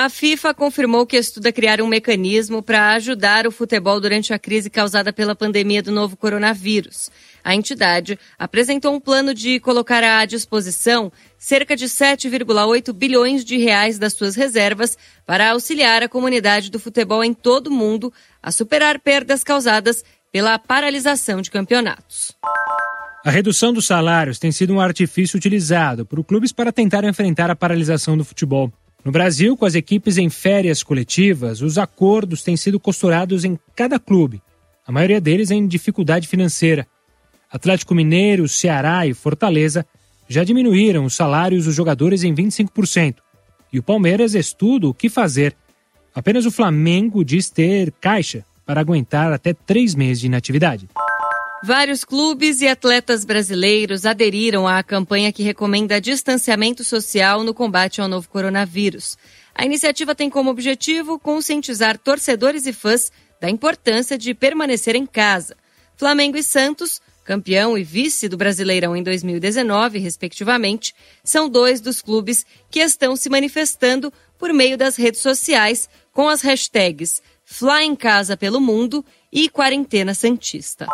A FIFA confirmou que estuda criar um mecanismo para ajudar o futebol durante a crise causada pela pandemia do novo coronavírus. A entidade apresentou um plano de colocar à disposição cerca de 7,8 bilhões de reais das suas reservas para auxiliar a comunidade do futebol em todo o mundo a superar perdas causadas pela paralisação de campeonatos. A redução dos salários tem sido um artifício utilizado por clubes para tentar enfrentar a paralisação do futebol. No Brasil, com as equipes em férias coletivas, os acordos têm sido costurados em cada clube, a maioria deles em dificuldade financeira. Atlético Mineiro, Ceará e Fortaleza já diminuíram os salários dos jogadores em 25%. E o Palmeiras estuda o que fazer. Apenas o Flamengo diz ter caixa para aguentar até três meses de inatividade. Vários clubes e atletas brasileiros aderiram à campanha que recomenda distanciamento social no combate ao novo coronavírus. A iniciativa tem como objetivo conscientizar torcedores e fãs da importância de permanecer em casa. Flamengo e Santos campeão e vice do Brasileirão em 2019, respectivamente, são dois dos clubes que estão se manifestando por meio das redes sociais com as hashtags Fly em Casa pelo Mundo e Quarentena Santista.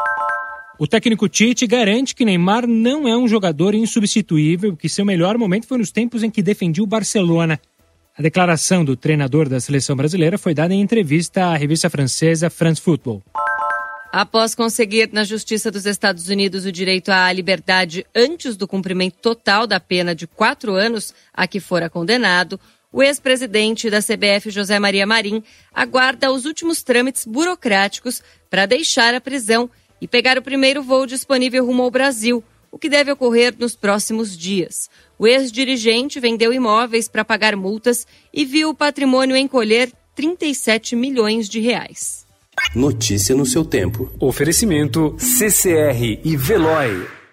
O técnico Tite garante que Neymar não é um jogador insubstituível, que seu melhor momento foi nos tempos em que defendia o Barcelona. A declaração do treinador da seleção brasileira foi dada em entrevista à revista francesa France Football. Após conseguir na Justiça dos Estados Unidos o direito à liberdade antes do cumprimento total da pena de quatro anos a que fora condenado, o ex-presidente da CBF, José Maria Marim, aguarda os últimos trâmites burocráticos para deixar a prisão e pegar o primeiro voo disponível rumo ao Brasil, o que deve ocorrer nos próximos dias. O ex-dirigente vendeu imóveis para pagar multas e viu o patrimônio encolher 37 milhões de reais. Notícia no seu tempo. Oferecimento CCR e Veloy.